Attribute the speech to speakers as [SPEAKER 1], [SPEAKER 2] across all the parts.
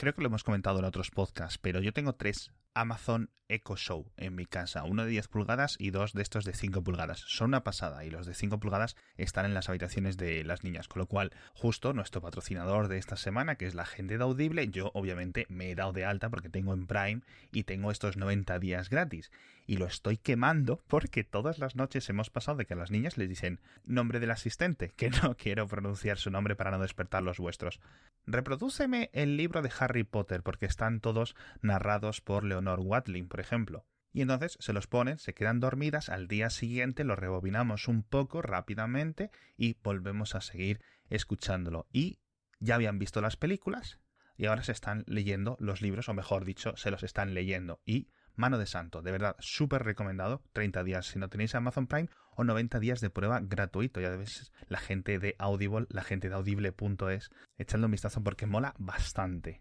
[SPEAKER 1] creo que lo hemos comentado en otros podcasts, pero yo tengo tres Amazon Echo Show en mi casa, uno de 10 pulgadas y dos de estos de 5 pulgadas. Son una pasada y los de 5 pulgadas están en las habitaciones de las niñas, con lo cual justo nuestro patrocinador de esta semana, que es la gente de Audible, yo obviamente me he dado de alta porque tengo en Prime y tengo estos 90 días gratis y lo estoy quemando porque todas las noches hemos pasado de que a las niñas les dicen nombre del asistente, que no quiero pronunciar su nombre para no despertar los vuestros. Reprodúceme el libro de Harry Potter porque están todos narrados por Leonor Watling, por ejemplo. Y entonces se los ponen, se quedan dormidas, al día siguiente lo rebobinamos un poco rápidamente y volvemos a seguir escuchándolo. Y ya habían visto las películas y ahora se están leyendo los libros, o mejor dicho, se los están leyendo. Y mano de santo, de verdad, súper recomendado, 30 días si no tenéis Amazon Prime o 90 días de prueba gratuito. Ya ves, la gente de Audible, la gente de audible.es, echadle un vistazo porque mola bastante.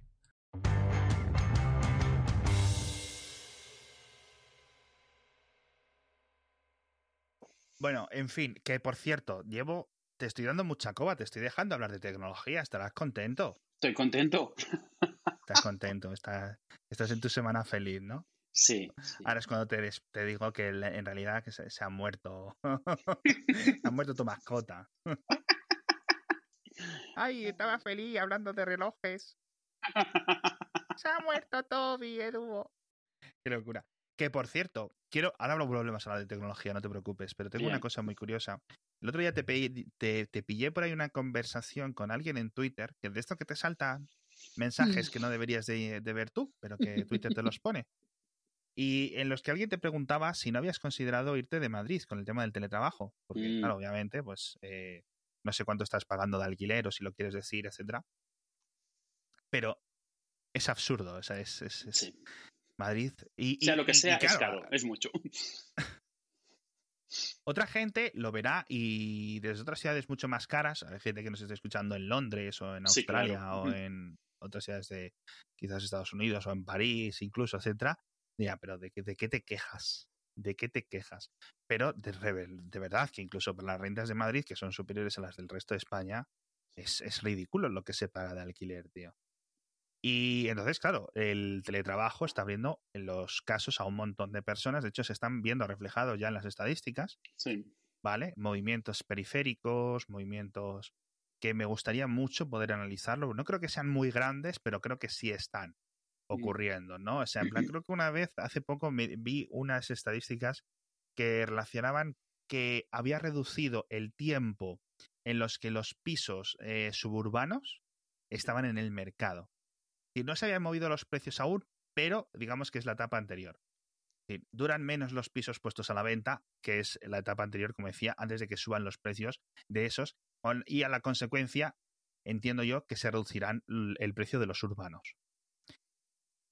[SPEAKER 1] Bueno, en fin, que por cierto, llevo, te estoy dando mucha coba, te estoy dejando hablar de tecnología, estarás contento.
[SPEAKER 2] Estoy contento.
[SPEAKER 1] Estás contento, estás, estás en tu semana feliz, ¿no?
[SPEAKER 2] Sí,
[SPEAKER 1] Ahora es cuando te, te digo que en realidad que se, ha muerto. ha muerto tu mascota. Ay, estaba feliz hablando de relojes. Se ha muerto Toby, Edu. Qué locura. Que por cierto, quiero. Ahora hablo problemas a la de tecnología, no te preocupes, pero tengo una cosa muy curiosa. El otro día te, te, te, pillé por ahí una conversación con alguien en Twitter, que de esto que te salta mensajes que no deberías de, de ver tú, pero que Twitter te los pone y en los que alguien te preguntaba si no habías considerado irte de Madrid con el tema del teletrabajo, porque claro, mm. obviamente, pues eh, no sé cuánto estás pagando de alquiler o si lo quieres decir, etcétera. Pero es absurdo, o sea, es, es, Madrid y,
[SPEAKER 2] sea lo que sea, es caro, es mucho.
[SPEAKER 1] Otra gente lo verá y desde otras ciudades mucho más caras, hay gente que nos está escuchando en Londres o en Australia o en otras ciudades de quizás Estados Unidos o en París incluso, etcétera, ya, pero ¿de, qué, ¿de qué te quejas? ¿De qué te quejas? Pero de, de verdad que incluso para las rentas de Madrid, que son superiores a las del resto de España, es, es ridículo lo que se paga de alquiler, tío. Y entonces, claro, el teletrabajo está abriendo en los casos a un montón de personas. De hecho, se están viendo reflejados ya en las estadísticas.
[SPEAKER 2] Sí.
[SPEAKER 1] ¿Vale? Movimientos periféricos, movimientos que me gustaría mucho poder analizarlo. No creo que sean muy grandes, pero creo que sí están. Mm. ocurriendo, ¿no? O sea, en plan, creo que una vez, hace poco, me vi unas estadísticas que relacionaban que había reducido el tiempo en los que los pisos eh, suburbanos estaban en el mercado. No se habían movido los precios aún, pero digamos que es la etapa anterior. duran menos los pisos puestos a la venta, que es la etapa anterior, como decía, antes de que suban los precios de esos, y a la consecuencia, entiendo yo, que se reducirán el precio de los urbanos.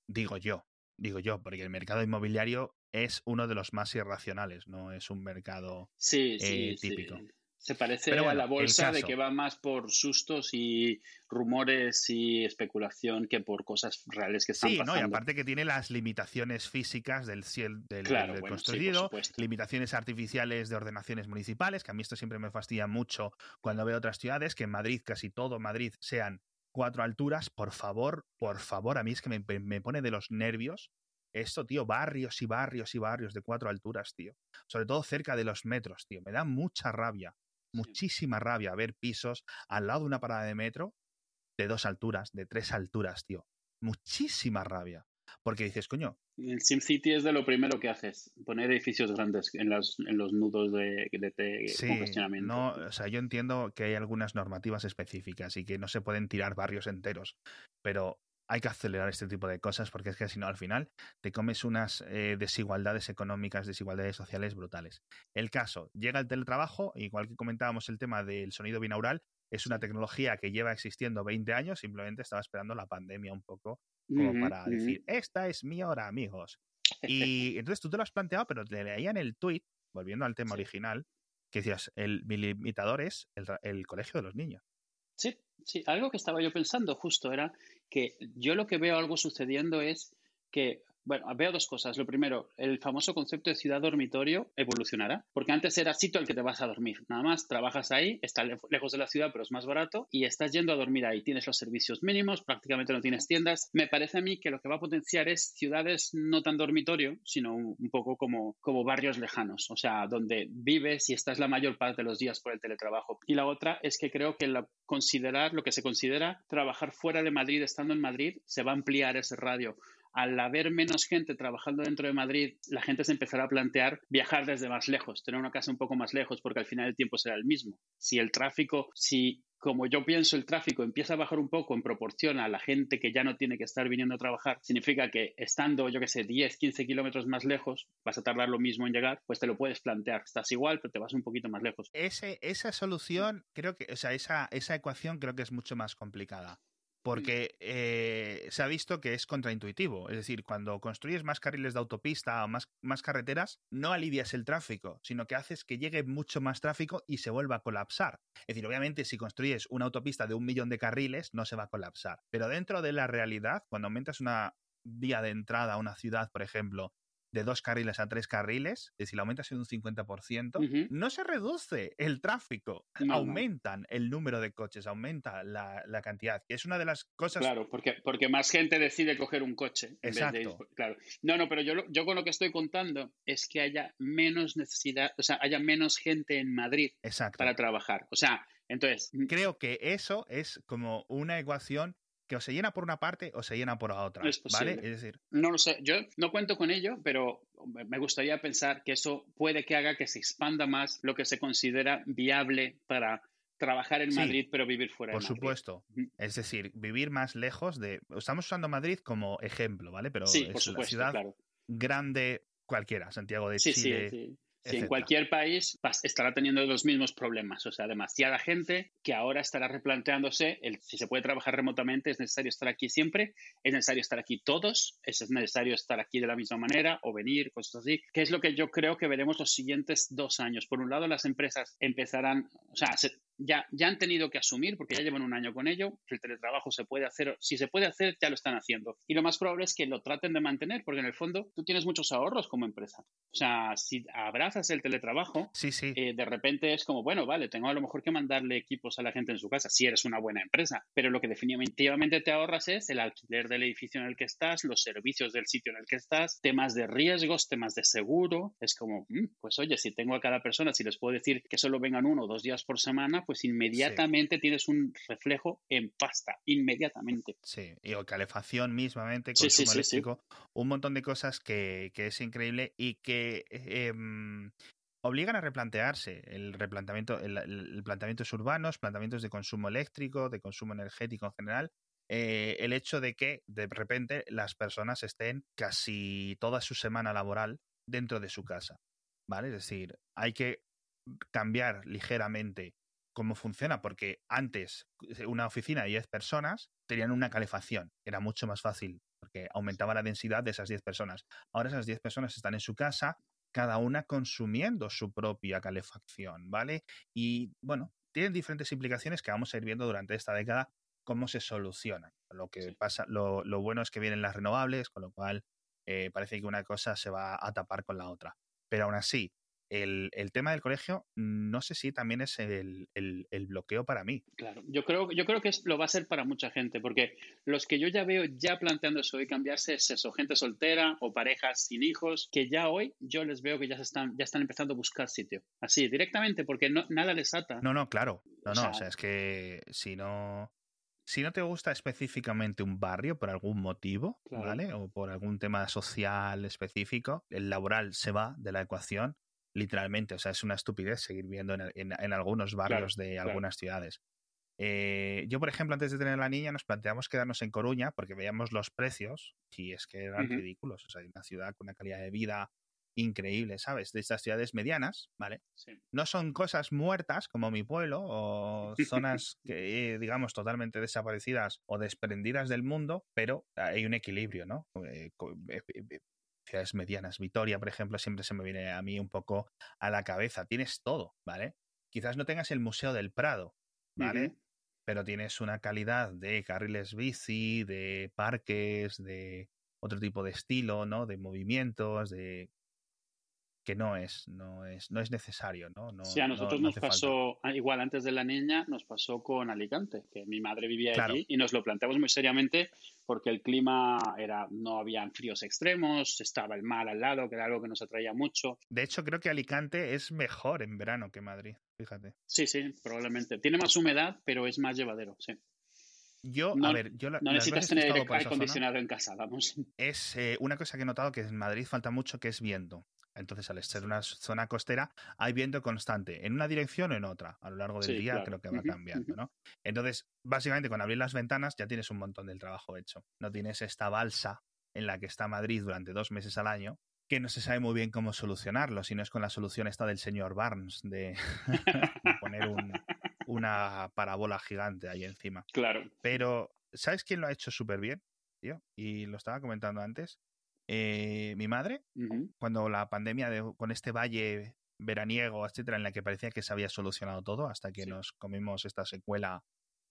[SPEAKER 1] Digo yo, digo yo, porque el mercado inmobiliario es uno de los más irracionales, no es un mercado
[SPEAKER 2] sí, sí, eh, típico. Se parece a la bolsa de que va más por sustos y rumores y especulación que por cosas reales que están pasando.
[SPEAKER 1] Sí, ¿no? y aparte que tiene las limitaciones físicas del cielo del, construido, limitaciones artificiales de ordenaciones municipales, que a mí esto siempre me fastidia mucho cuando veo otras ciudades, que en Madrid, casi todo Madrid, sean cuatro alturas, por favor, por favor, a mí es que me, pone de los nervios esto, tío, barrios y barrios y barrios de cuatro alturas, tío. Sobre todo cerca de los metros, tío. Me da mucha rabia, muchísima rabia ver pisos al lado de una parada de metro de dos alturas, de tres alturas, tío. Muchísima rabia. Porque dices, coño.
[SPEAKER 2] En SimCity es de lo primero que haces, poner edificios grandes en, las, en los nudos de, de,
[SPEAKER 1] sí, No, o sea, yo entiendo que hay algunas normativas específicas y que no se pueden tirar barrios enteros, pero hay que acelerar este tipo de cosas porque es que si no, al final te comes unas eh, desigualdades económicas, desigualdades sociales brutales. El caso, llega el teletrabajo, igual que comentábamos el tema del sonido binaural, es una tecnología que lleva existiendo 20 años, simplemente estaba esperando la pandemia un poco como para decir, esta es mi hora, amigos. Y entonces tú te lo has planteado, pero te leía en el tweet, volviendo al tema original, que decías, el, mi limitador es el, colegio de los niños.
[SPEAKER 2] Sí, sí, algo que estaba yo pensando justo era que yo lo que veo algo sucediendo es que Bueno, veo dos cosas. Lo primero, el famoso concepto de ciudad dormitorio evolucionará, porque antes era sitio al que te vas a dormir. Nada más, trabajas ahí, está lejos de la ciudad, pero es más barato, y estás yendo a dormir ahí. Tienes los servicios mínimos, prácticamente no tienes tiendas. Me parece a mí que lo que va a potenciar es ciudades no tan dormitorio, sino un, poco como, como barrios lejanos, o sea, donde vives y estás la mayor parte de los días por el teletrabajo. Y la otra es que creo que considerar lo que se considera trabajar fuera de Madrid, estando en Madrid, se va a ampliar ese radio al haber menos gente trabajando dentro de Madrid, la gente se empezará a plantear viajar desde más lejos, tener una casa un poco más lejos, porque al final el tiempo será el mismo. Si el tráfico, si como yo pienso el tráfico empieza a bajar un poco en proporción a la gente que ya no tiene que estar viniendo a trabajar, significa que estando, yo que sé, 10, 15 kilómetros más lejos, vas a tardar lo mismo en llegar, pues te lo puedes plantear. Estás igual, pero te vas un poquito más lejos.
[SPEAKER 1] Ese, esa solución, creo que, o sea, esa, esa ecuación creo que es mucho más complicada porque eh, se ha visto que es contraintuitivo. Es decir, cuando construyes más carriles de autopista o más, más, carreteras, no alivias el tráfico, sino que haces que llegue mucho más tráfico y se vuelva a colapsar. Es decir, obviamente, si construyes una autopista de un millón de carriles, no se va a colapsar. Pero dentro de la realidad, cuando aumentas una vía de entrada a una ciudad, por ejemplo, de dos carriles a tres carriles, es decir, aumentas en un 50%, no se reduce el tráfico, aumentan el número de coches, aumenta la, cantidad, que es una de las cosas...
[SPEAKER 2] Claro, porque, porque más gente decide coger un coche.
[SPEAKER 1] Exacto.
[SPEAKER 2] claro. No, no, pero yo, yo con lo que estoy contando es que haya menos necesidad, o sea, haya menos gente en Madrid para trabajar. O sea, entonces...
[SPEAKER 1] Creo que eso es como una ecuación que o se llena por una parte o se llena por la otra, ¿vale? Es decir,
[SPEAKER 2] no lo sé, yo no cuento con ello, pero me gustaría pensar que eso puede que haga que se expanda más lo que se considera viable para trabajar en Madrid pero vivir fuera
[SPEAKER 1] por
[SPEAKER 2] de
[SPEAKER 1] Madrid. Por supuesto. Es decir, vivir más lejos de estamos usando Madrid como ejemplo, ¿vale? Pero es la ciudad grande cualquiera, Santiago de Chile,
[SPEAKER 2] en cualquier país estará teniendo los mismos problemas, o sea, demasiada gente que ahora estará replanteándose el, si se puede trabajar remotamente, es necesario estar aquí siempre, es necesario estar aquí todos, es necesario estar aquí de la misma manera o venir, cosas así, que es lo que yo creo que veremos los siguientes dos años. Por un lado, las empresas empezarán, o sea, ya, ya han tenido que asumir, porque ya llevan un año con ello, que el teletrabajo se puede hacer, si se puede hacer, ya lo están haciendo. Y lo más probable es que lo traten de mantener, porque en el fondo tú tienes muchos ahorros como empresa. O sea, si abrazas el teletrabajo,
[SPEAKER 1] sí, sí.
[SPEAKER 2] Eh, de repente es como, bueno, vale, tengo a lo mejor que mandarle equipos a la gente en su casa, si eres una buena empresa, pero lo que definitivamente te ahorras es el alquiler del edificio en el que estás, los servicios del sitio en el que estás, temas de riesgos, temas de seguro. Es como, mm, pues oye, si tengo a cada persona, si les puedo decir que solo vengan uno o dos días por semana, pues inmediatamente tienes un reflejo en pasta, inmediatamente.
[SPEAKER 1] Sí, y o calefacción mismamente, consumo eléctrico, un montón de cosas que, es increíble y que em, obligan a replantearse el replanteamiento, el, planteamientos urbanos, planteamientos de consumo eléctrico, de consumo energético en general. Eh, el hecho de que de repente las personas estén casi toda su semana laboral dentro de su casa, ¿vale? Es decir, hay que cambiar ligeramente cómo funciona, porque antes eh, una oficina de 10 personas tenían una calefacción, era mucho más fácil, porque aumentaba la densidad de esas 10 personas. Ahora esas 10 personas están en su casa, cada una consumiendo su propia calefacción, ¿vale? Y bueno, tienen diferentes implicaciones que vamos a ir viendo durante esta década cómo se solucionan. Lo que pasa, lo, bueno es que vienen las renovables, con lo cual eh, parece que una cosa se va a tapar con la otra. Pero aún así, el, tema del colegio no sé si también es el, bloqueo para mí.
[SPEAKER 2] Claro, yo creo, yo creo que lo va a ser para mucha gente, porque los que yo ya veo ya planteando eso y cambiarse es eso, gente soltera o parejas sin hijos, que ya hoy yo les veo que ya, se están, ya están empezando a buscar sitio. Así, directamente, porque no, nada les ata.
[SPEAKER 1] No, no, claro. No, no, o sea, es que si no... Si no te gusta específicamente un barrio por algún motivo, ¿vale? O por algún tema social específico, el laboral se va de la ecuación literalmente. O sea, es una estupidez seguir viendo en, algunos barrios de algunas ciudades. Eh, yo, por ejemplo, antes de tener la niña, nos planteamos quedarnos en Coruña porque veíamos los precios y es que eran ridículos. O sea, hay una ciudad con una calidad de vida increíble, ¿sabes? De estas ciudades medianas, ¿vale? No son cosas muertas como mi pueblo o zonas que, digamos, totalmente desaparecidas o desprendidas del mundo, pero hay un equilibrio, ¿no? Ciudades medianas. Vitoria, por ejemplo, siempre se me viene a mí un poco a la cabeza. Tienes todo, ¿vale? Quizás no tengas el Museo del Prado, ¿vale? Pero tienes una calidad de carriles bici, de parques, de otro tipo de estilo, ¿no? De movimientos, de que no es, no es, no es necesario, ¿no? no
[SPEAKER 2] sí, a nosotros nos pasó, ah, igual antes de la niña, nos pasó con Alicante, que mi madre vivía allí y nos lo planteamos muy seriamente porque el clima era, no había fríos extremos, estaba el mar al lado, que era algo que nos atraía mucho.
[SPEAKER 1] De hecho, creo que Alicante es mejor en verano que Madrid, fíjate.
[SPEAKER 2] Sí, sí, probablemente. Tiene más humedad, pero es más llevadero, sí.
[SPEAKER 1] Yo, a ver, yo
[SPEAKER 2] no necesitas tener aire acondicionado en casa, vamos.
[SPEAKER 1] Es eh, una cosa que he notado que en Madrid falta mucho, que es viento. Entonces, al ser una zona costera, hay viento constante, en una dirección o en otra. A lo largo del día creo que va cambiando, ¿no? Entonces, básicamente, con abrir las ventanas ya tienes un montón del trabajo hecho. No tienes esta balsa en la que está Madrid durante dos meses al año, que no se sabe muy bien cómo solucionarlo, si no es con la solución esta del señor Barnes, de, poner una parabola gigante ahí encima.
[SPEAKER 2] Claro.
[SPEAKER 1] Pero, ¿sabes quién lo ha hecho súper bien? Tío? Y lo estaba comentando antes. Eh, mi madre, cuando la pandemia de, con este valle veraniego, etcétera, en la que parecía que se había solucionado todo, hasta que nos comimos esta secuela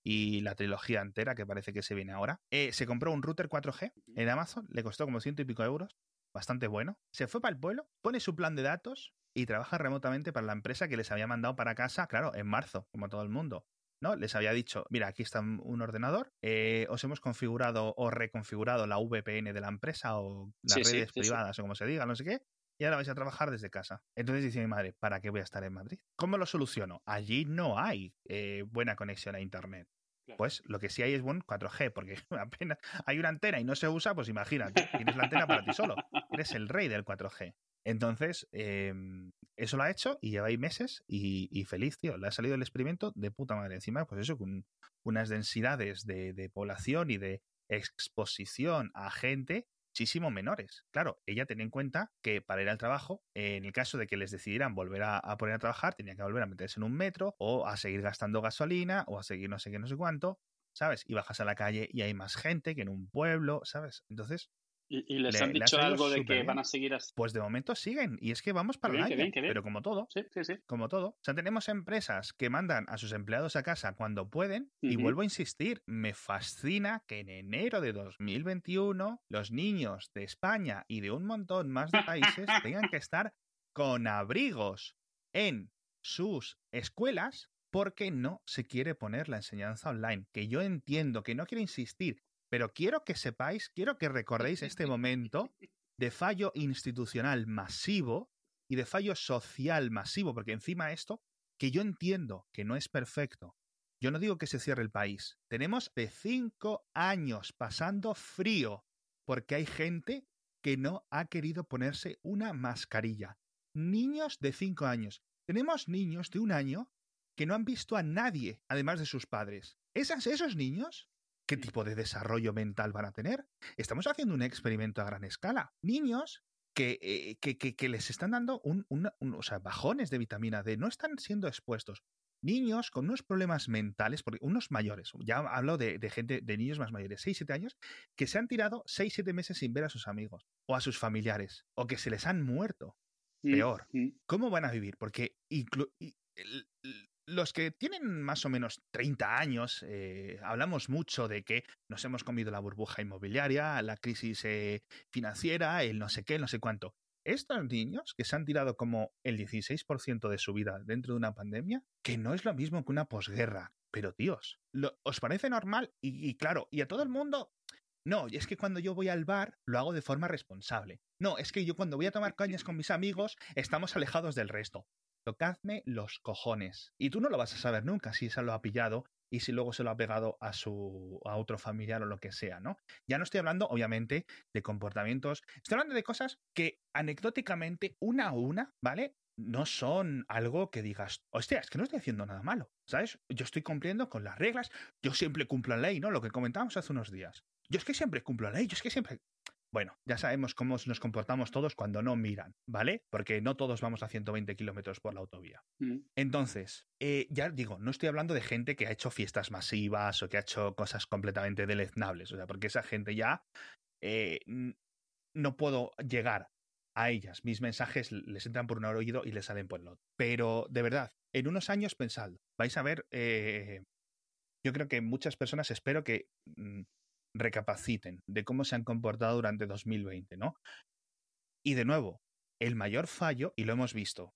[SPEAKER 1] y la trilogía entera que parece que se viene ahora, eh, se compró un router 4G en Amazon, le costó como ciento y pico euros, bastante bueno. Se fue para el pueblo, pone su plan de datos y trabaja remotamente para la empresa que les había mandado para casa, claro, en marzo, como todo el mundo. ¿No? Les había dicho, mira, aquí está un ordenador, eh, os hemos configurado o reconfigurado la VPN de la empresa o las redes privadas o como se diga, no sé qué, y ahora vais a trabajar desde casa. Entonces dice mi madre, ¿para qué voy a estar en Madrid? ¿Cómo lo soluciono? Allí no hay eh, buena conexión a Internet. Pues lo que sí hay es buen 4G, porque apenas hay una antena y no se usa, pues imagínate, tienes la antena para ti solo. Eres el rey del 4G. Entonces, em, eso lo ha hecho y lleva ahí meses y, feliz, tío. Le ha salido el experimento de puta madre. Encima, pues eso, con unas densidades de, población y de exposición a gente muchísimo menores. Claro, ella tenía en cuenta que para ir al trabajo, en el caso de que les decidieran volver a, a, poner a trabajar, tenía que volver a meterse en un metro o a seguir gastando gasolina o a seguir no sé qué, no sé cuánto, ¿sabes? Y bajas a la calle y hay más gente que en un pueblo, ¿sabes? Entonces,
[SPEAKER 2] ¿Y, les han dicho algo de que van a seguir así?
[SPEAKER 1] Pues de momento siguen. Y es que vamos para el Pero como todo.
[SPEAKER 2] Sí, sí, sí.
[SPEAKER 1] Como todo. O sea, tenemos empresas que mandan a sus empleados a casa cuando pueden. Y vuelvo a insistir, me fascina que en enero de 2021 los niños de España y de un montón más de países tengan que estar con abrigos en sus escuelas porque no se quiere poner la enseñanza online. Que yo entiendo, que no quiero insistir, pero quiero que sepáis, quiero que recordéis este momento de fallo institucional masivo y de fallo social masivo, porque encima esto, que yo entiendo que no es perfecto, yo no digo que se cierre el país, tenemos de cinco años pasando frío, porque hay gente que no ha querido ponerse una mascarilla. Niños de cinco años. Tenemos niños de un año que no han visto a nadie, además de sus padres. Esas, esos niños ¿Qué tipo de desarrollo mental van a tener? Estamos haciendo un experimento a gran escala. Niños que, eh, que, les están dando un, o sea, bajones de vitamina D, no están siendo expuestos. Niños con unos problemas mentales, porque unos mayores, ya hablo de, gente, de niños más mayores, 6, 7 años, que se han tirado 6, 7 meses sin ver a sus amigos o a sus familiares, o que se les han muerto. Peor. ¿Cómo van a vivir? Porque los que tienen más o menos 30 años, eh, hablamos mucho de que nos hemos comido la burbuja inmobiliaria, la crisis eh, financiera, el no sé qué, no sé cuánto. Estos niños que se han tirado como el 16% de su vida dentro de una pandemia, que no es lo mismo que una posguerra. Pero tíos, ¿os parece normal? Y, y claro, y a todo el mundo no, es que cuando yo voy al bar lo hago de forma responsable. No, es que yo cuando voy a tomar cañas con mis amigos estamos alejados del resto tocadme los cojones. Y tú no lo vas a saber nunca si se lo ha pillado y si luego se lo ha pegado a su a otro familiar o lo que sea, ¿no? Ya no estoy hablando, obviamente, de comportamientos, estoy hablando de cosas que anecdóticamente, una a una, ¿vale? No son algo que digas, hostia, es que no estoy haciendo nada malo, ¿sabes? Yo estoy cumpliendo con las reglas, yo siempre cumplo la ley, ¿no? Lo que comentábamos hace unos días. Yo es que siempre cumplo la ley, yo es que siempre... Bueno, ya sabemos cómo nos comportamos todos cuando no miran, ¿vale? Porque no todos vamos a 120 kilómetros por la autovía. Mm. Entonces, eh, ya digo, no estoy hablando de gente que ha hecho fiestas masivas o que ha hecho cosas completamente deleznables, o sea, porque esa gente ya eh, no puedo llegar a ellas. Mis mensajes les entran por un oído y les salen por el otro. Pero, de verdad, en unos años pensadlo. Vais a ver, eh, yo creo que muchas personas espero que mm, recapaciten de cómo se han comportado durante 2020, ¿no? Y de nuevo, el mayor fallo, y lo hemos visto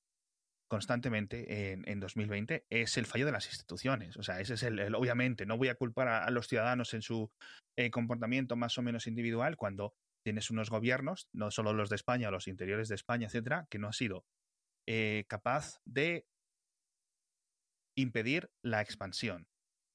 [SPEAKER 1] constantemente en, 2020, es el fallo de las instituciones. O sea, ese es el, obviamente, no voy a culpar a, los ciudadanos en su eh, comportamiento más o menos individual cuando tienes unos gobiernos, no solo los de España, los interiores de España, etcétera, que no ha sido eh, capaz de impedir la expansión,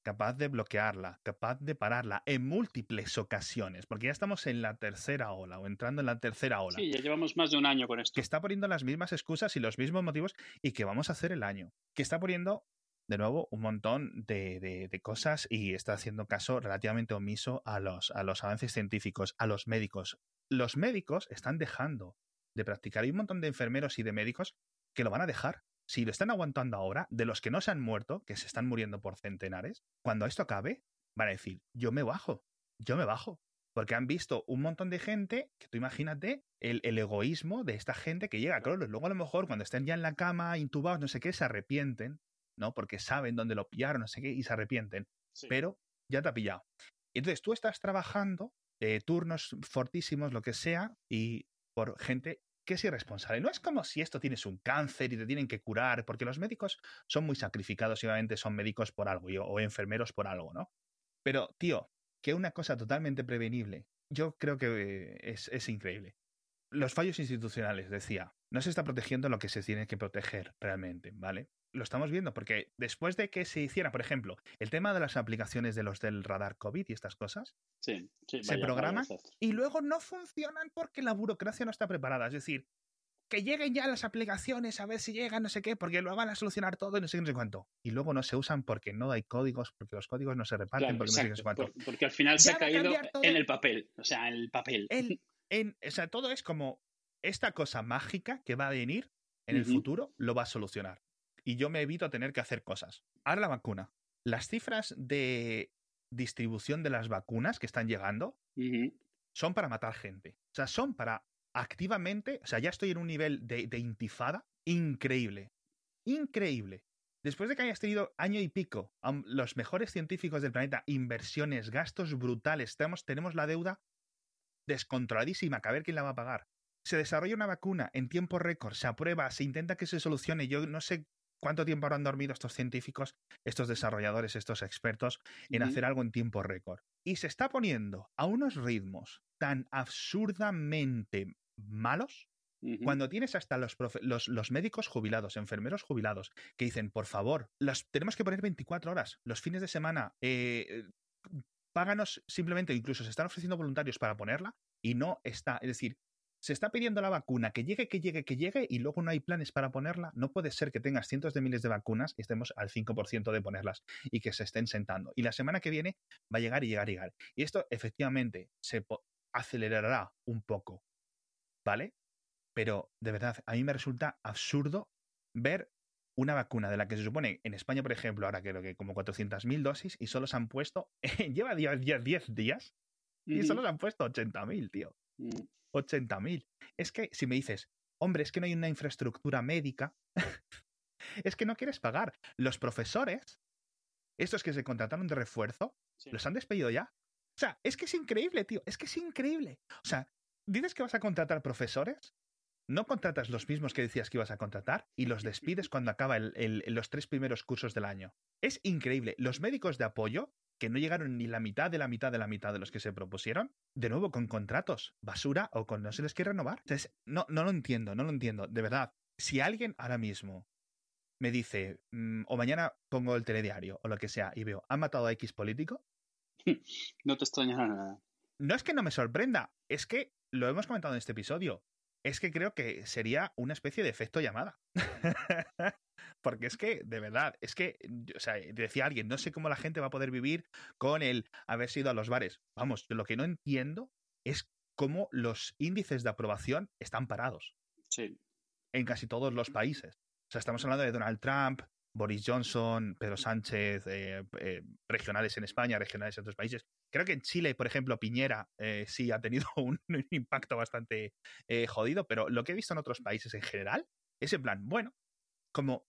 [SPEAKER 1] capaz de bloquearla, capaz de pararla en múltiples ocasiones, porque ya estamos en la tercera ola o entrando en la tercera ola.
[SPEAKER 2] Sí, ya llevamos más de un año con esto.
[SPEAKER 1] Que está poniendo las mismas excusas y los mismos motivos y que vamos a hacer el año. Que está poniendo, de nuevo, un montón de, cosas y está haciendo caso relativamente omiso a los, a los avances científicos, a los médicos. Los médicos están dejando de practicar. Hay un montón de enfermeros y de médicos que lo van a dejar si lo están aguantando ahora, de los que no se han muerto, que se están muriendo por centenares, cuando esto acabe, van a decir, yo me bajo, yo me bajo. Porque han visto un montón de gente, que tú imagínate el, egoísmo de esta gente que llega, claro, luego a lo mejor cuando estén ya en la cama, intubados, no sé qué, se arrepienten, ¿no? Porque saben dónde lo pillaron, no sé qué, y se arrepienten. Pero ya te ha pillado. Entonces tú estás trabajando eh, turnos fortísimos, lo que sea, y por gente que es irresponsable. No es como si esto tienes un cáncer y te tienen que curar, porque los médicos son muy sacrificados y obviamente son médicos por algo o enfermeros por algo, ¿no? Pero, tío, que una cosa totalmente prevenible, yo creo que es, es increíble. Los fallos institucionales, decía, no se está protegiendo lo que se tiene que proteger realmente, ¿vale? Lo estamos viendo, porque después de que se hiciera, por ejemplo, el tema de las aplicaciones de los del radar COVID y estas cosas,
[SPEAKER 2] se
[SPEAKER 1] programan y luego no funcionan porque la burocracia no está preparada. Es decir, que lleguen ya las aplicaciones, a ver si llegan, no sé qué, porque lo van a solucionar todo y no sé, no sé cuánto. Y luego no se usan porque no hay códigos, porque los códigos no se reparten, porque no sé cuánto.
[SPEAKER 2] porque al final se ha caído en el papel, o sea, en el papel.
[SPEAKER 1] en, o sea, todo es como esta cosa mágica que va a venir en el futuro, lo va a solucionar y yo me evito tener que hacer cosas. Ahora la vacuna. Las cifras de distribución de las vacunas que están llegando son para matar gente. O sea, son para activamente, o sea, ya estoy en un nivel de, intifada increíble. Increíble. Después de que hayas tenido año y pico los mejores científicos del planeta, inversiones, gastos brutales, tenemos, tenemos la deuda descontroladísima, que a ver quién la va a pagar. Se desarrolla una vacuna en tiempo récord, se aprueba, se intenta que se solucione. Yo no sé ¿Cuánto tiempo habrán dormido estos científicos, estos desarrolladores, estos expertos en hacer algo en tiempo récord? Y se está poniendo a unos ritmos tan absurdamente malos Cuando tienes hasta los, los, médicos jubilados, enfermeros jubilados, que dicen, por favor, los tenemos que poner 24 horas, los fines de semana, eh, páganos simplemente, incluso se están ofreciendo voluntarios para ponerla y no está. Es decir, se está pidiendo la vacuna, que llegue, que llegue, que llegue, y luego no hay planes para ponerla. No puede ser que tengas cientos de miles de vacunas y estemos al 5% de ponerlas y que se estén sentando. Y la semana que viene va a llegar y llegar y llegar. Y esto efectivamente se acelerará un poco, ¿vale? Pero de verdad, a mí me resulta absurdo ver una vacuna de la que se supone en España, por ejemplo, ahora creo que como 400.000 dosis y solo se han puesto, lleva 10, 10 días y solo se han puesto 80.000, tío. Mm. 80.000. Es que si me dices, hombre, es que no hay una infraestructura médica, es que no quieres pagar. Los profesores, estos que se contrataron de refuerzo, los han despedido ya. O sea, es que es increíble, tío, es que es increíble. O sea, dices que vas a contratar profesores, no contratas los mismos que decías que ibas a contratar y los despides cuando acaba los tres primeros cursos del año. Es increíble. Los médicos de apoyo que no llegaron ni la mitad de la mitad de la mitad de los que se propusieron, de nuevo con contratos basura o con no se les quiere renovar. Entonces, no, no lo entiendo, no lo entiendo. De verdad, si alguien ahora mismo me dice, mm, o mañana pongo el telediario o lo que sea y veo, ¿han matado a X político?
[SPEAKER 2] No te extrañará nada.
[SPEAKER 1] No es que no me sorprenda, es que lo hemos comentado en este episodio. Es que creo que sería una especie de efecto llamada. Porque es que, de verdad, es que, o sea, decía alguien, no sé cómo la gente va a poder vivir con el haber ido a los bares. Vamos, lo que no entiendo es cómo los índices de aprobación están parados.
[SPEAKER 2] Sí.
[SPEAKER 1] En casi todos los países. O sea, estamos hablando de Donald Trump, Boris Johnson, Pedro Sánchez, eh, eh, regionales en España, regionales en otros países. Creo que en Chile, por ejemplo, Piñera eh, sí ha tenido un, impacto bastante jodido, pero lo que he visto en otros países en general es en plan, bueno, como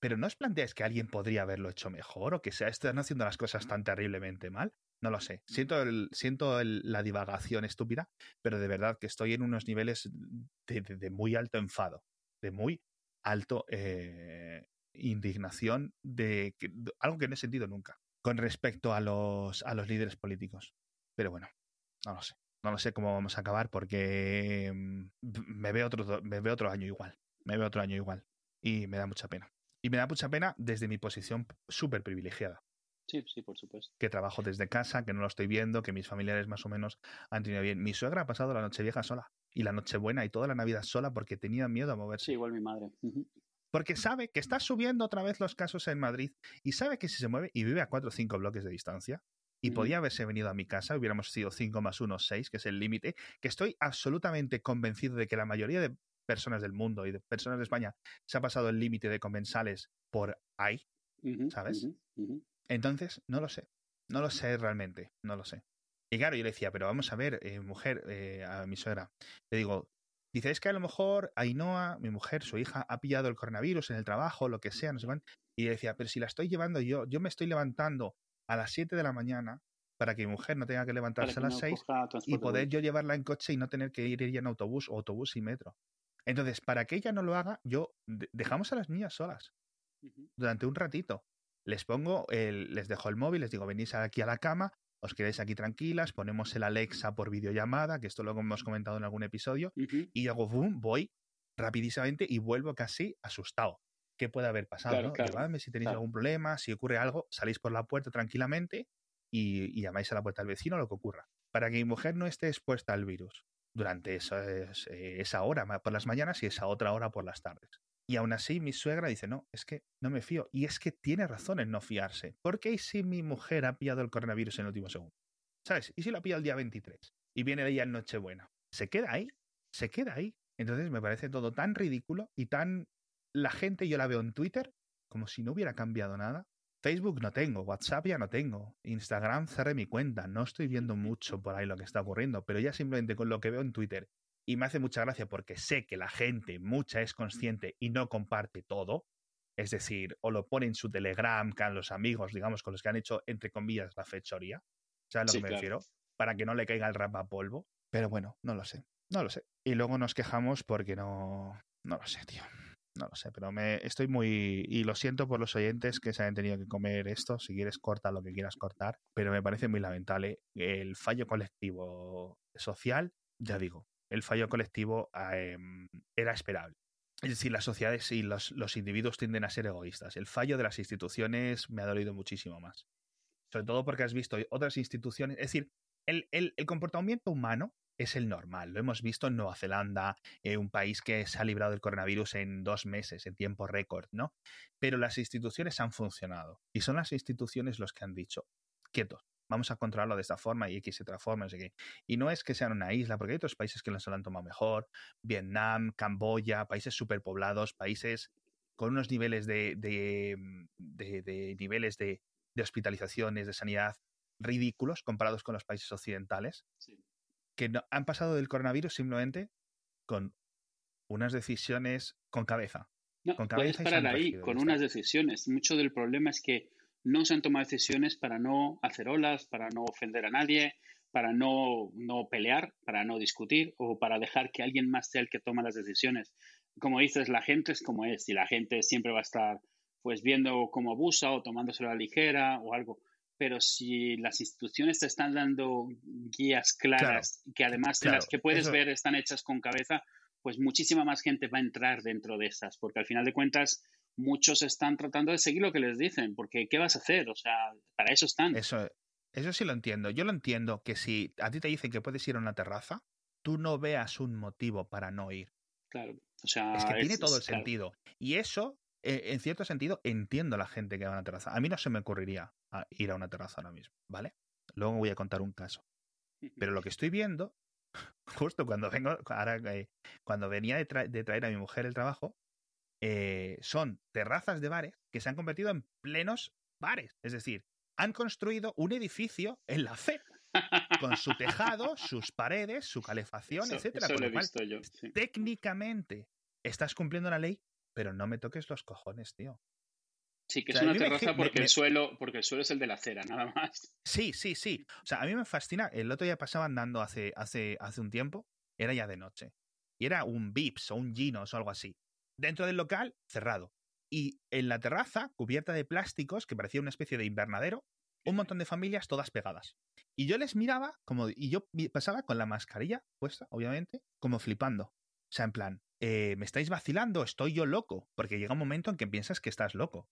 [SPEAKER 1] pero ¿no os planteáis que alguien podría haberlo hecho mejor o que se están haciendo las cosas tan terriblemente mal? No lo sé. Siento, el, siento la divagación estúpida, pero de verdad que estoy en unos niveles de, muy alto enfado, de muy alto eh, indignación, de, algo que no he sentido nunca con respecto a los, a los líderes políticos. Pero bueno, no lo sé. No lo sé cómo vamos a acabar porque mm, me veo otro, me veo otro año igual. Me veo otro año igual. Y me da mucha pena. Y me da mucha pena desde mi posición súper privilegiada.
[SPEAKER 2] Sí, sí, por supuesto.
[SPEAKER 1] Que trabajo desde casa, que no lo estoy viendo, que mis familiares más o menos han tenido bien. Mi suegra ha pasado la noche vieja sola y la noche buena y toda la Navidad sola porque tenía miedo a moverse.
[SPEAKER 2] Sí, igual mi madre.
[SPEAKER 1] Porque sabe que está subiendo otra vez los casos en Madrid y sabe que si se mueve y vive a cuatro o cinco bloques de distancia y podía haberse venido a mi casa, hubiéramos sido 5 más 1, 6, que es el límite, que estoy absolutamente convencido de que la mayoría de personas del mundo y de personas de España se ha pasado el límite de comensales por ahí, ¿sabes? Entonces, no lo sé. No lo sé realmente, no lo sé. Y claro, yo le decía, pero vamos a ver, eh, mujer, eh, a mi suegra, le digo, dice, es que a lo mejor Ainhoa, mi mujer, su hija, ha pillado el coronavirus en el trabajo, lo que sea, no sé cuánto. Y le decía, pero si la estoy llevando yo, yo me estoy levantando a las 7 de la mañana para que mi mujer no tenga que levantarse a las 6 y poder yo llevarla en coche y no tener que ir ella en autobús o autobús y metro. Entonces, para que ella no lo haga, yo dejamos a las niñas solas durante un ratito. Les pongo, el, les dejo el móvil, les digo, venís aquí a la cama, os quedáis aquí tranquilas, ponemos el Alexa por videollamada, que esto lo hemos comentado en algún episodio, y hago boom, voy rapidísimamente y vuelvo casi asustado. ¿Qué puede haber pasado? si tenéis algún problema, si ocurre algo, salís por la puerta tranquilamente y, llamáis a la puerta del vecino lo que ocurra. Para que mi mujer no esté expuesta al virus durante esa, esa hora por las mañanas y esa otra hora por las tardes. Y aún así mi suegra dice, no, es que no me fío. Y es que tiene razón en no fiarse. ¿Por qué si mi mujer ha pillado el coronavirus en el último segundo? ¿Sabes? ¿Y si lo ha pillado el día 23? Y viene ella en Nochebuena. Se queda ahí. Se queda ahí. Entonces me parece todo tan ridículo y tan... La gente yo la veo en Twitter como si no hubiera cambiado nada. Facebook no tengo, WhatsApp ya no tengo, Instagram cerré mi cuenta, no estoy viendo mucho por ahí lo que está ocurriendo, pero ya simplemente con lo que veo en Twitter y me hace mucha gracia porque sé que la gente, mucha, es consciente y no comparte todo. Es decir, o lo pone en su Telegram, con los amigos, digamos, con los que han hecho, entre comillas, la fechoría. ¿Sabes a lo que me refiero? Para que no le caiga el rap a polvo. Pero bueno, no lo sé. No lo sé. Y luego nos quejamos porque no. No lo sé, tío. No lo sé, pero me estoy muy. Y lo siento por los oyentes que se hayan tenido que comer esto. Si quieres, corta lo que quieras cortar. Pero me parece muy lamentable el fallo colectivo social. Ya digo, el fallo colectivo em, era esperable. Es decir, las sociedades y los, individuos tienden a ser egoístas. El fallo de las instituciones me ha dolido muchísimo más. Sobre todo porque has visto otras instituciones. Es decir, el, comportamiento humano es el normal. Lo hemos visto en Nueva Zelanda, eh, un país que se ha librado del coronavirus en dos meses, en tiempo récord, ¿no? Pero las instituciones han funcionado. Y son las instituciones los que han dicho, quietos, vamos a controlarlo de esta forma y X otra forma, no sé qué. Y no es que sean una isla, porque hay otros países que se lo han tomado mejor, Vietnam, Camboya, países superpoblados, países con unos niveles de, de, de, niveles de, hospitalizaciones, de sanidad ridículos comparados con los países occidentales, que no, han pasado del coronavirus simplemente con unas decisiones con cabeza.
[SPEAKER 2] con cabeza puedes parar ahí, con unas decisiones. Mucho del problema es que no se han tomado decisiones para no hacer olas, para no ofender a nadie, para no, no pelear, para no discutir o para dejar que alguien más sea el que toma las decisiones. Como dices, la gente es como es y la gente siempre va a estar pues viendo cómo abusa o tomándose a la ligera o algo. Pero si las instituciones te están dando guías claras, que además de las que puedes ver están hechas con cabeza, pues muchísima más gente va a entrar dentro de esas, porque al final de cuentas muchos están tratando de seguir lo que les dicen, porque ¿qué vas a hacer? O sea, para eso están.
[SPEAKER 1] Eso, eso sí lo entiendo. Yo lo entiendo que si a ti te dicen que puedes ir a una terraza, tú no veas un motivo para no ir.
[SPEAKER 2] Claro, o sea...
[SPEAKER 1] Es que tiene todo el sentido. Y eso, en cierto sentido, entiendo a la gente que va a una terraza. A mí no se me ocurriría ir a una terraza ahora mismo, ¿vale? Luego voy a contar un caso. Pero lo que estoy viendo, justo cuando vengo, ahora, eh, cuando venía de, de traer a mi mujer el trabajo, eh, son terrazas de bares que se han convertido en plenos bares. Es decir, han construido un edificio en la fe con su tejado, sus paredes, su calefacción, etcétera. técnicamente estás cumpliendo la ley, pero no me toques los cojones, tío.
[SPEAKER 2] Sí, que
[SPEAKER 1] O
[SPEAKER 2] es
[SPEAKER 1] sea,
[SPEAKER 2] una terraza
[SPEAKER 1] me-
[SPEAKER 2] porque,
[SPEAKER 1] me-
[SPEAKER 2] el suelo, porque el suelo es el de la acera, nada más.
[SPEAKER 1] Sí, sí, sí. O sea, a mí me fascina. El otro día pasaba andando hace, hace, hace un tiempo, era ya de noche. Y era un Vips o un Ginos o algo así. Dentro del local, cerrado. Y en la terraza, cubierta de plásticos, que parecía una especie de invernadero, un montón de familias todas pegadas. Y yo les miraba, como, y yo pasaba con la mascarilla puesta, obviamente, como flipando. O sea, en plan, eh, ¿me estáis vacilando? ¿Estoy yo loco? Porque llega un momento en que piensas que estás loco.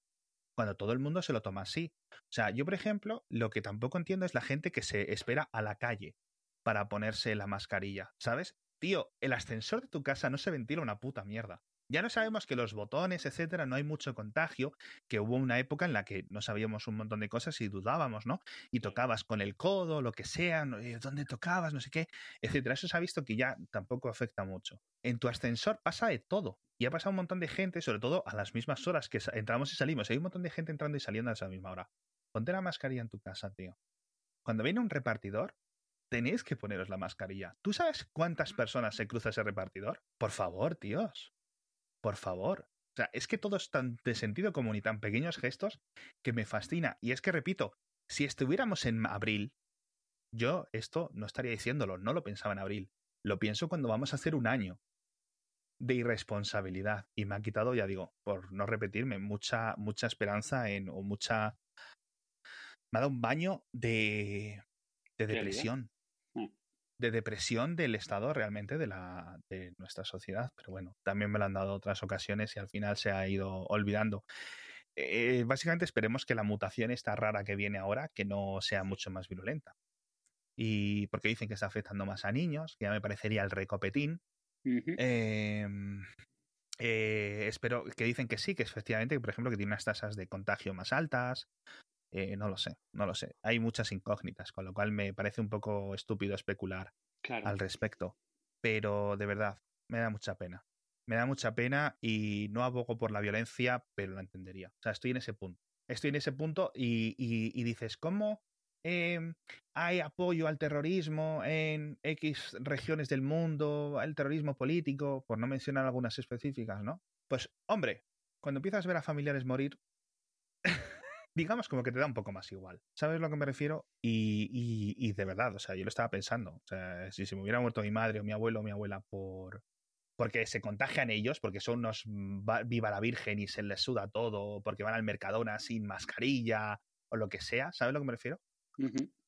[SPEAKER 1] Cuando todo el mundo se lo toma así. O sea, yo, por ejemplo, lo que tampoco entiendo es la gente que se espera a la calle para ponerse la mascarilla, ¿sabes? Tío, el ascensor de tu casa no se ventila una puta mierda. Ya no sabemos que los botones, etcétera, no hay mucho contagio, que hubo una época en la que no sabíamos un montón de cosas y dudábamos, ¿no? Y tocabas con el codo, lo que sea, eh, dónde tocabas, no sé qué, etcétera. Eso se ha visto que ya tampoco afecta mucho. En tu ascensor pasa de todo. Y ha pasado un montón de gente, sobre todo a las mismas horas que entramos y salimos. Hay un montón de gente entrando y saliendo a esa misma hora. Ponte la mascarilla en tu casa, tío. Cuando viene un repartidor, tenéis que poneros la mascarilla. ¿Tú sabes cuántas personas se cruza ese repartidor? Por favor, tíos. Por favor. O sea, es que todo es tan de sentido común y tan pequeños gestos que me fascina. Y es que, repito, si estuviéramos en abril, yo esto no estaría diciéndolo, no lo pensaba en abril. Lo pienso cuando vamos a hacer un año de irresponsabilidad. Y me ha quitado, ya digo, por no repetirme, mucha, mucha esperanza en, o mucha. Me ha dado un baño de, de depresión. De depresión del estado realmente de, la, de nuestra sociedad. Pero bueno, también me lo han dado otras ocasiones y al final se ha ido olvidando. Eh, básicamente esperemos que la mutación esta rara que viene ahora, que no sea mucho más virulenta. Y porque dicen que está afectando más a niños, que ya me parecería el recopetín. Eh, eh, espero que dicen que sí, que efectivamente, por ejemplo, que tiene unas tasas de contagio más altas. Eh, no lo sé, no lo sé. Hay muchas incógnitas, con lo cual me parece un poco estúpido especular
[SPEAKER 2] claro.
[SPEAKER 1] al respecto. Pero de verdad, me da mucha pena. Me da mucha pena y no abogo por la violencia, pero la entendería. O sea, estoy en ese punto. Estoy en ese punto y, y- y dices, ¿cómo eh, hay apoyo al terrorismo en X regiones del mundo, al terrorismo político, por no mencionar algunas específicas, ¿no? Pues, hombre, cuando empiezas a ver a familiares morir, digamos como que te da un poco más igual. ¿Sabes a lo que me refiero? Y, y- y de verdad, o sea, yo lo estaba pensando. O sea, si se me hubiera muerto mi madre o mi abuelo o mi abuela por porque se contagian ellos, porque son unos mm, va- viva la virgen y se les suda todo, porque van al Mercadona sin mascarilla o lo que sea, ¿sabes a lo que me refiero?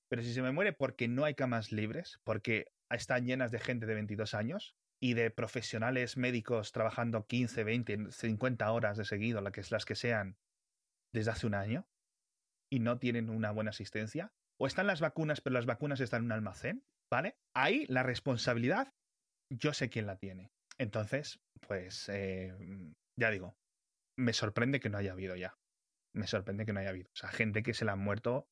[SPEAKER 1] Pero si se me muere porque no hay camas libres, porque están llenas de gente de 22 años y de profesionales médicos trabajando 15, 20, 50 horas de seguido, las que, las que sean, desde hace un año, y no tienen una buena asistencia, o están las vacunas, pero las vacunas están en un almacén, ¿vale? Ahí la responsabilidad, yo sé quién la tiene. Entonces, pues, eh, ya digo, me sorprende que no haya habido ya. Me sorprende que no haya habido. O sea, gente que se le han muerto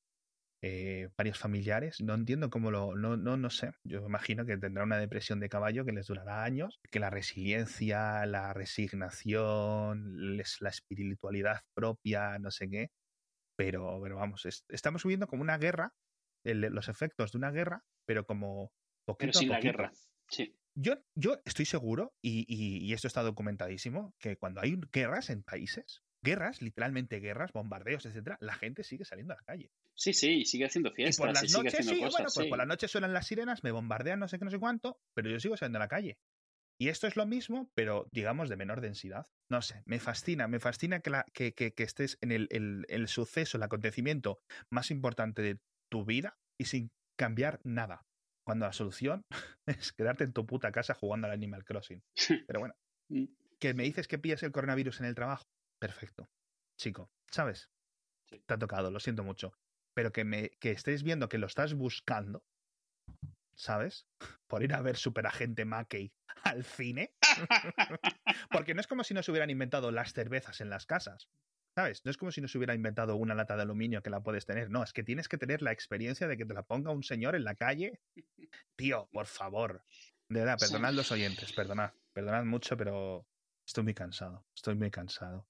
[SPEAKER 1] eh, varios familiares. No entiendo cómo lo. No, no, no sé. Yo imagino que tendrá una depresión de caballo que les durará años. Que la resiliencia, la resignación, la espiritualidad propia, no sé qué. Pero, pero vamos, es- estamos viviendo como una guerra, el- los efectos de una guerra, pero como poquito
[SPEAKER 2] Pero
[SPEAKER 1] a
[SPEAKER 2] sin la guerra. Sí.
[SPEAKER 1] Yo, yo estoy seguro, y, y- y esto está documentadísimo, que cuando hay guerras en países, guerras, literalmente guerras, bombardeos, etcétera, la gente sigue saliendo a la calle.
[SPEAKER 2] Sí, sí, y sigue haciendo
[SPEAKER 1] Y
[SPEAKER 2] fiestas,
[SPEAKER 1] por las
[SPEAKER 2] y
[SPEAKER 1] noches, sí,
[SPEAKER 2] cosas.
[SPEAKER 1] bueno, pues
[SPEAKER 2] sí.
[SPEAKER 1] por las noches suenan las sirenas, me bombardean no sé qué, no sé cuánto, pero yo sigo saliendo a la calle. Y esto es lo mismo, pero digamos de menor densidad. No sé, me fascina, me fascina que, la, que, que- que estés en el, el- el suceso, el acontecimiento más importante de tu vida y sin cambiar nada. Cuando la solución es quedarte en tu puta casa jugando al Animal Crossing. Pero bueno,
[SPEAKER 2] Mm.
[SPEAKER 1] que me dices que pillas el coronavirus en el trabajo. Perfecto. Chico, ¿sabes?
[SPEAKER 2] Sí.
[SPEAKER 1] Te ha tocado, lo siento mucho. Pero que, me, que estés viendo que lo estás buscando, ¿sabes? Por ir a ver Superagente Mackey al cine. Porque no es como si nos hubieran inventado las cervezas en las casas. ¿Sabes? No es como si nos hubiera inventado una lata de aluminio que la puedes tener. No, es que tienes que tener la experiencia de que te la ponga un señor en la calle. Tío, por favor. De verdad,
[SPEAKER 2] Sí.
[SPEAKER 1] perdonad los oyentes, perdonad. Perdonad mucho, pero estoy muy cansado. Estoy muy cansado.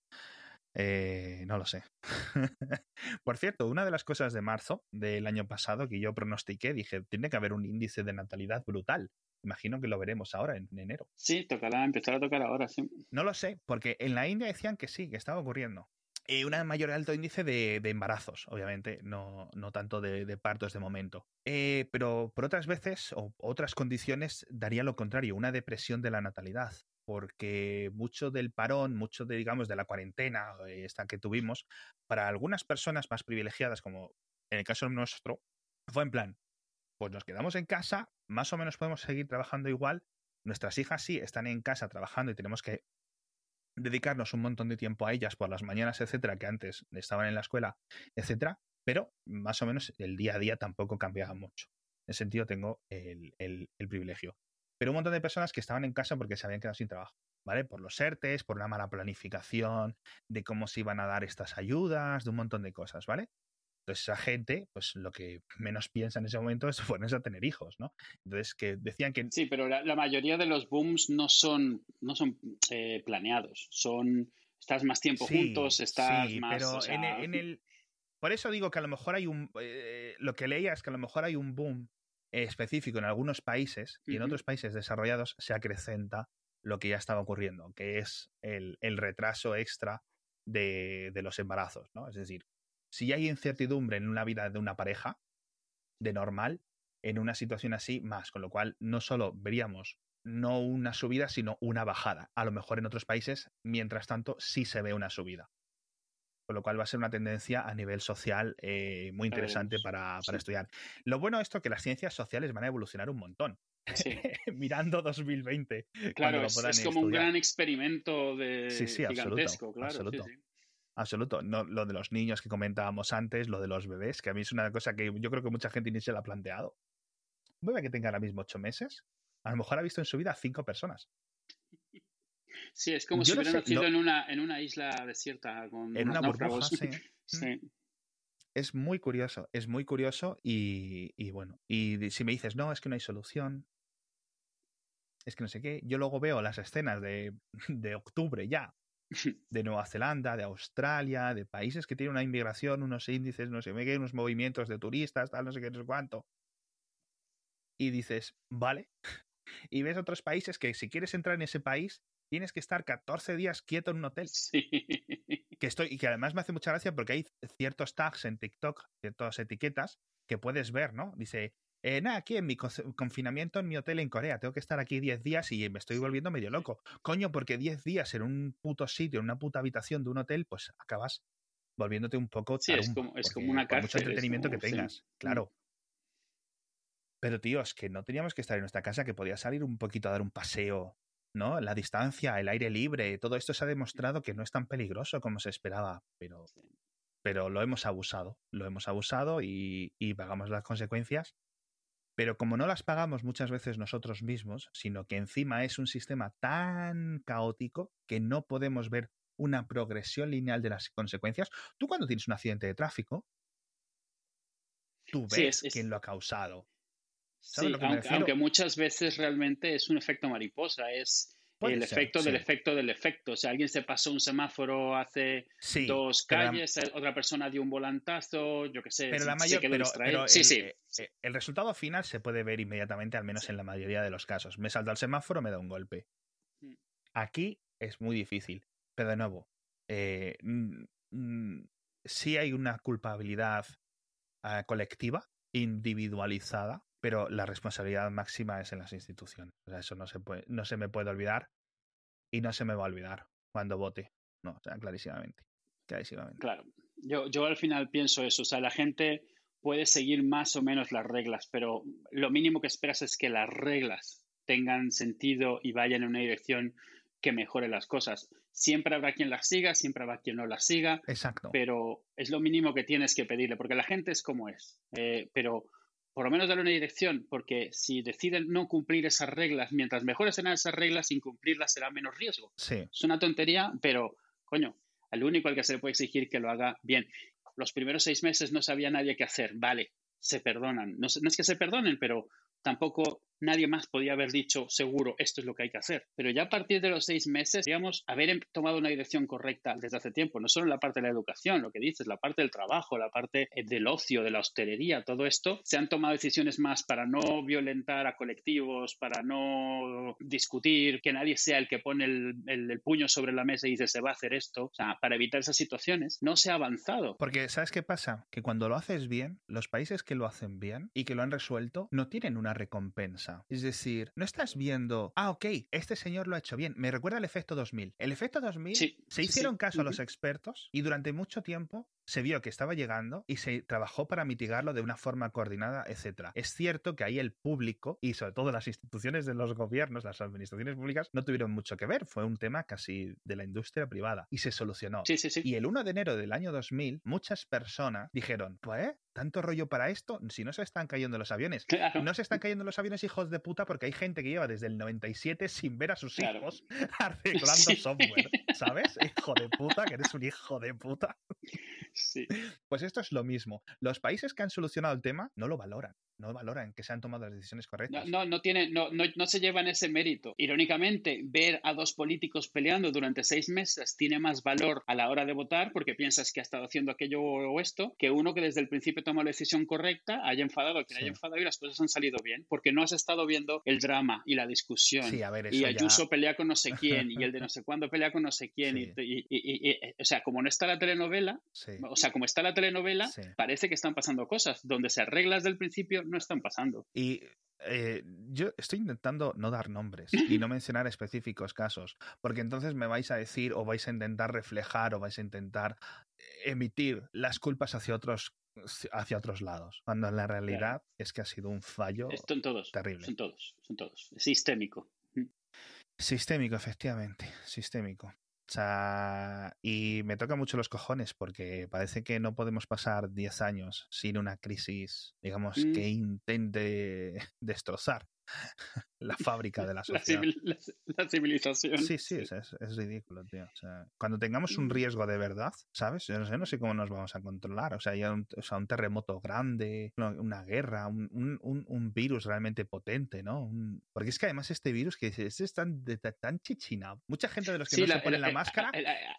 [SPEAKER 1] Eh, no lo sé. Por cierto, una de las cosas de marzo del año pasado que yo pronostiqué, dije, tiene que haber un índice de natalidad brutal. Imagino que lo veremos ahora en enero.
[SPEAKER 2] Sí, tocará empezar a tocar ahora, sí.
[SPEAKER 1] No lo sé, porque en la India decían que sí, que estaba ocurriendo. eh, un mayor alto índice de, embarazos, obviamente, no, no tanto de, partos de momento. Eh, pero por otras veces o otras condiciones daría lo contrario, una depresión de la natalidad, porque mucho del parón, mucho de, digamos, de la cuarentena eh, esta que tuvimos, para algunas personas más privilegiadas, como en el caso nuestro, fue en plan, pues nos quedamos en casa, más o menos podemos seguir trabajando igual, nuestras hijas sí están en casa trabajando y tenemos que dedicarnos un montón de tiempo a ellas por las mañanas, etcétera, que antes estaban en la escuela, etcétera, pero más o menos el día a día tampoco cambiaba mucho. En ese sentido tengo el, el, privilegio. Pero un montón de personas que estaban en casa porque se habían quedado sin trabajo, ¿vale? Por los ERTES, por una mala planificación de cómo se iban a dar estas ayudas, de un montón de cosas, ¿vale? Entonces esa gente, pues lo que menos piensa en ese momento es ponerse a tener hijos, ¿no? Entonces que decían que...
[SPEAKER 2] Sí, pero la, mayoría de los booms no son, no son eh, planeados, son... Estás más tiempo juntos, estás sí, más...
[SPEAKER 1] Pero en, el, Por eso digo que a lo mejor hay un... Eh, lo que leía es que a lo mejor hay un boom específico en algunos países y en otros países desarrollados se acrecenta lo que ya estaba ocurriendo, que es el, el retraso extra de, de, los embarazos, ¿no? Es decir, si hay incertidumbre en una vida de una pareja, de normal, en una situación así, más. Con lo cual, no solo veríamos no una subida, sino una bajada. A lo mejor en otros países, mientras tanto, sí se ve una subida. Con lo cual va a ser una tendencia a nivel social eh, muy interesante para, estudiar. Lo bueno es esto que las ciencias sociales van a evolucionar un montón. Mirando 2020.
[SPEAKER 2] Claro, es, como un gran experimento de gigantesco, claro.
[SPEAKER 1] Absoluto. No, lo de los niños que comentábamos antes, lo de los bebés, que a mí es una cosa que yo creo que mucha gente ni se la ha planteado. Un bebé que tenga ahora mismo ocho meses, a lo mejor ha visto en su vida cinco personas.
[SPEAKER 2] Sí, es como si hubiera nacido en, una, en una isla desierta con
[SPEAKER 1] en una burbuja, sí. Es muy curioso, es muy curioso y, y, bueno, y si me dices, no, es que no hay solución, es que no sé qué, yo luego veo las escenas de, de octubre ya, de Nueva Zelanda, de Australia, de países que tienen una inmigración, unos índices, no sé qué, unos movimientos de turistas, tal, no sé qué, no sé cuánto. Y dices, vale. Y ves otros países que si quieres entrar en ese país, tienes que estar 14 días quieto en un hotel.
[SPEAKER 2] Sí.
[SPEAKER 1] Que estoy, y que además me hace mucha gracia porque hay ciertos tags en TikTok, ciertas etiquetas que puedes ver, ¿no? Dice, eh, nada, aquí en mi confinamiento en mi hotel en Corea, tengo que estar aquí 10 días y me estoy volviendo medio loco. Coño, porque 10 días en un puto sitio, en una puta habitación de un hotel, pues acabas volviéndote un poco
[SPEAKER 2] Sí, es como, es como una cárcel.
[SPEAKER 1] mucho entretenimiento que tengas, mm. claro. Pero, tío, es que no teníamos que estar en nuestra casa, que podía salir un poquito a dar un paseo, ¿no? La distancia, el aire libre, todo esto se ha demostrado que no es tan peligroso como se esperaba, pero, pero lo hemos abusado, lo hemos abusado y, y pagamos las consecuencias pero como no las pagamos muchas veces nosotros mismos, sino que encima es un sistema tan caótico que no podemos ver una progresión lineal de las consecuencias, tú cuando tienes un accidente de tráfico, tú ves quién lo ha causado.
[SPEAKER 2] Sí, aunque, muchas veces realmente es un efecto mariposa, es el efecto del efecto del efecto. O sea, alguien se pasó un semáforo hace dos calles, otra persona dio un volantazo, yo qué sé.
[SPEAKER 1] Pero la mayor, pero, sí, el, sí. Eh, eh, el resultado final se puede ver inmediatamente, al menos en la mayoría de los casos. Me salta el semáforo, me da un golpe. Mm. Aquí es muy difícil. Pero de nuevo, eh, sí hay una culpabilidad ah, colectiva, individualizada, pero la responsabilidad máxima es en las instituciones. O sea, eso no se, puede, no se me puede olvidar y no se me va a olvidar cuando vote. No, o sea, clarísimamente. Clarísimamente.
[SPEAKER 2] Claro. Yo, yo al final pienso eso. O sea, la gente puede seguir más o menos las reglas, pero lo mínimo que esperas es que las reglas tengan sentido y vayan en una dirección que mejore las cosas. Siempre habrá quien las siga, siempre habrá quien no las siga.
[SPEAKER 1] Exacto.
[SPEAKER 2] Pero es lo mínimo que tienes que pedirle, porque la gente es como es. Eh, pero por lo menos darle una dirección, porque si deciden no cumplir esas reglas, mientras mejores serán esas reglas, incumplirlas será menos riesgo.
[SPEAKER 1] Sí.
[SPEAKER 2] Es una tontería, pero, coño, al único al que se le puede exigir que lo haga bien. Los primeros seis meses no sabía nadie qué hacer, vale, se perdonan. No, es que se perdonen, pero tampoco nadie más podía haber dicho seguro esto es lo que hay que hacer. Pero ya a partir de los seis meses, digamos, haber em, tomado una dirección correcta desde hace tiempo, no solo en la parte de la educación, lo que dices, la parte del trabajo, la parte eh, del ocio, de la hostelería, todo esto, se han tomado decisiones más para no violentar a colectivos, para no discutir, que nadie sea el que pone el, el puño sobre la mesa y dice se va a hacer esto, o sea, para evitar esas situaciones, no se ha avanzado.
[SPEAKER 1] Porque, ¿sabes qué pasa? Que cuando lo haces bien, los países que lo hacen bien y que lo han resuelto no tienen una recompensa. Es decir, no estás viendo, ah, ok, este señor lo ha hecho bien. Me recuerda al efecto 2000. El efecto 2000 se hicieron caso a los expertos y durante mucho tiempo se vio que estaba llegando y se trabajó para mitigarlo de una forma coordinada, etc. Es cierto que ahí el público y sobre todo las instituciones de los gobiernos, las administraciones públicas, no tuvieron mucho que ver. Fue un tema casi de la industria privada y se solucionó.
[SPEAKER 2] Sí, sí, sí.
[SPEAKER 1] Y el 1 de enero del año 2000, muchas personas dijeron, pues, tanto rollo para esto, si no se están cayendo los aviones. No se están cayendo los aviones, hijos de puta, porque hay gente que lleva desde el 97 sin ver a sus hijos arreglando software, ¿sabes? Hijo de puta, que eres un hijo de puta.
[SPEAKER 2] Sí.
[SPEAKER 1] Pues esto es lo mismo. Los países que han solucionado el tema no lo valoran no valoran que se han tomado las decisiones correctas.
[SPEAKER 2] No, no, tiene, no, no, no, se llevan ese mérito. Irónicamente, ver a dos políticos peleando durante seis meses tiene más valor a la hora de votar porque piensas que ha estado haciendo aquello o esto, que uno que desde el principio toma la decisión correcta, haya enfadado a quien haya enfadado y las cosas han salido bien, porque no has estado viendo el drama y la discusión.
[SPEAKER 1] Sí, a ver,
[SPEAKER 2] y Ayuso pelea con no sé quién y el de no sé cuándo pelea con no sé quién. Y, y, o sea, como no está la telenovela, o sea, como está la telenovela, parece que están pasando cosas donde se arregla desde el principio no están pasando.
[SPEAKER 1] Y eh, yo estoy intentando no dar nombres y no mencionar específicos casos, porque entonces me vais a decir o vais a intentar reflejar o vais a intentar emitir las culpas hacia otros hacia otros lados, cuando en la realidad es que ha sido un fallo
[SPEAKER 2] son todos,
[SPEAKER 1] terrible.
[SPEAKER 2] Son todos, son todos. Sistémico.
[SPEAKER 1] Sistémico, efectivamente, sistémico. O sea, y me toca mucho los cojones porque parece que no podemos pasar 10 años sin una crisis, digamos, que mm. intente destrozar la fábrica de la sociedad.
[SPEAKER 2] La, civilización.
[SPEAKER 1] Sí, sí, Es, ridículo, tío. O sea, cuando tengamos un mm. riesgo de verdad, ¿sabes? Yo no sé, no sé cómo nos vamos a controlar. O sea, hay un, o sea, un terremoto grande, una guerra, un, un, un virus realmente potente, ¿no? porque es que además este virus que es, es tan, de, tan chichinado. Mucha gente de los que no se ponen la, máscara,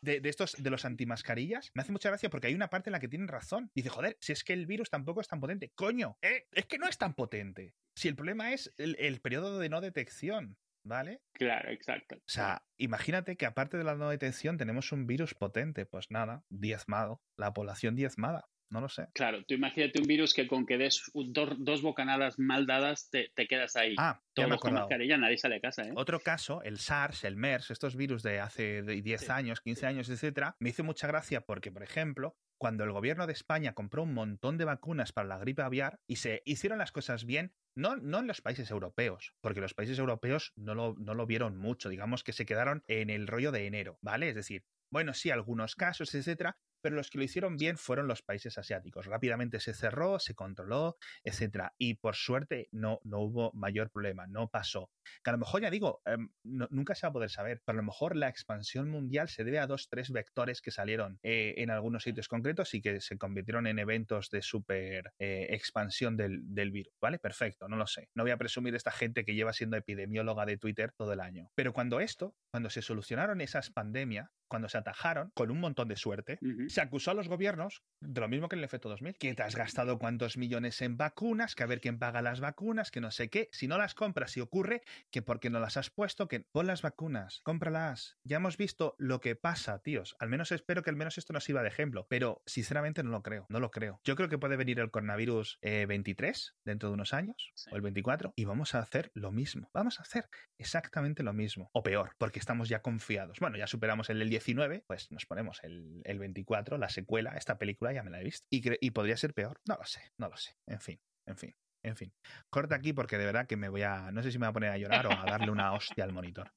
[SPEAKER 1] de, de, estos, de los antimascarillas, me hace mucha gracia porque hay una parte en la que tienen razón. Dice, joder, si es que el virus tampoco es tan potente. Coño, eh, es que no es tan potente. Si el problema es el, periodo de no detección, ¿vale?
[SPEAKER 2] Claro, exacto.
[SPEAKER 1] O sea, imagínate que aparte de la no detección tenemos un virus potente, pues nada, diezmado, la población diezmada. No lo sé.
[SPEAKER 2] Claro, tú imagínate un virus que con que des dos, bocanadas mal dadas te, quedas ahí.
[SPEAKER 1] Ah, ya me con
[SPEAKER 2] mascarilla, nadie sale de casa. ¿eh?
[SPEAKER 1] Otro caso, el SARS, el MERS, estos virus de hace 10 años, 15 años, etcétera, me hizo mucha gracia porque, por ejemplo, cuando el gobierno de España compró un montón de vacunas para la gripe aviar y se hicieron las cosas bien, no, no en los países europeos, porque los países europeos no lo, no lo vieron mucho, digamos que se quedaron en el rollo de enero, ¿vale? Es decir, bueno, sí, algunos casos, etcétera, pero los que lo hicieron bien fueron los países asiáticos. Rápidamente se cerró, se controló, etcétera. Y por suerte no, no hubo mayor problema, no pasó. Que a lo mejor, ya digo, em, nunca se va a poder saber, pero a lo mejor la expansión mundial se debe a dos, tres vectores que salieron eh, en algunos sitios concretos y que se convirtieron en eventos de super eh, expansión del, del virus. ¿Vale? Perfecto, no lo sé. No voy a presumir esta gente que lleva siendo epidemióloga de Twitter todo el año. Pero cuando esto, cuando se solucionaron esas pandemias, cuando se atajaron, con un montón de suerte, se acusó a los gobiernos de lo mismo que en el efecto 2000, que te has gastado cuántos millones en vacunas, que a ver quién paga las vacunas, que no sé qué, si no las compras, si ocurre, que porque no las has puesto, que pon las vacunas, cómpralas. Ya hemos visto lo que pasa, tíos. Al menos espero que al menos esto nos sirva de ejemplo, pero sinceramente no lo creo, no lo creo. Yo creo que puede venir el coronavirus 23 eh, dentro de unos años, o el 24, y vamos a hacer lo mismo. Vamos a hacer exactamente lo mismo, o peor, porque estamos ya confiados. Bueno, ya superamos el del 19, pues nos ponemos el, el 24, la secuela, esta película ya me la he visto. Y, y podría ser peor, no lo sé, no lo sé. En fin, en fin, en fin. Corta aquí porque de verdad que me voy a, no sé si me voy a poner a llorar o a darle una hostia al monitor.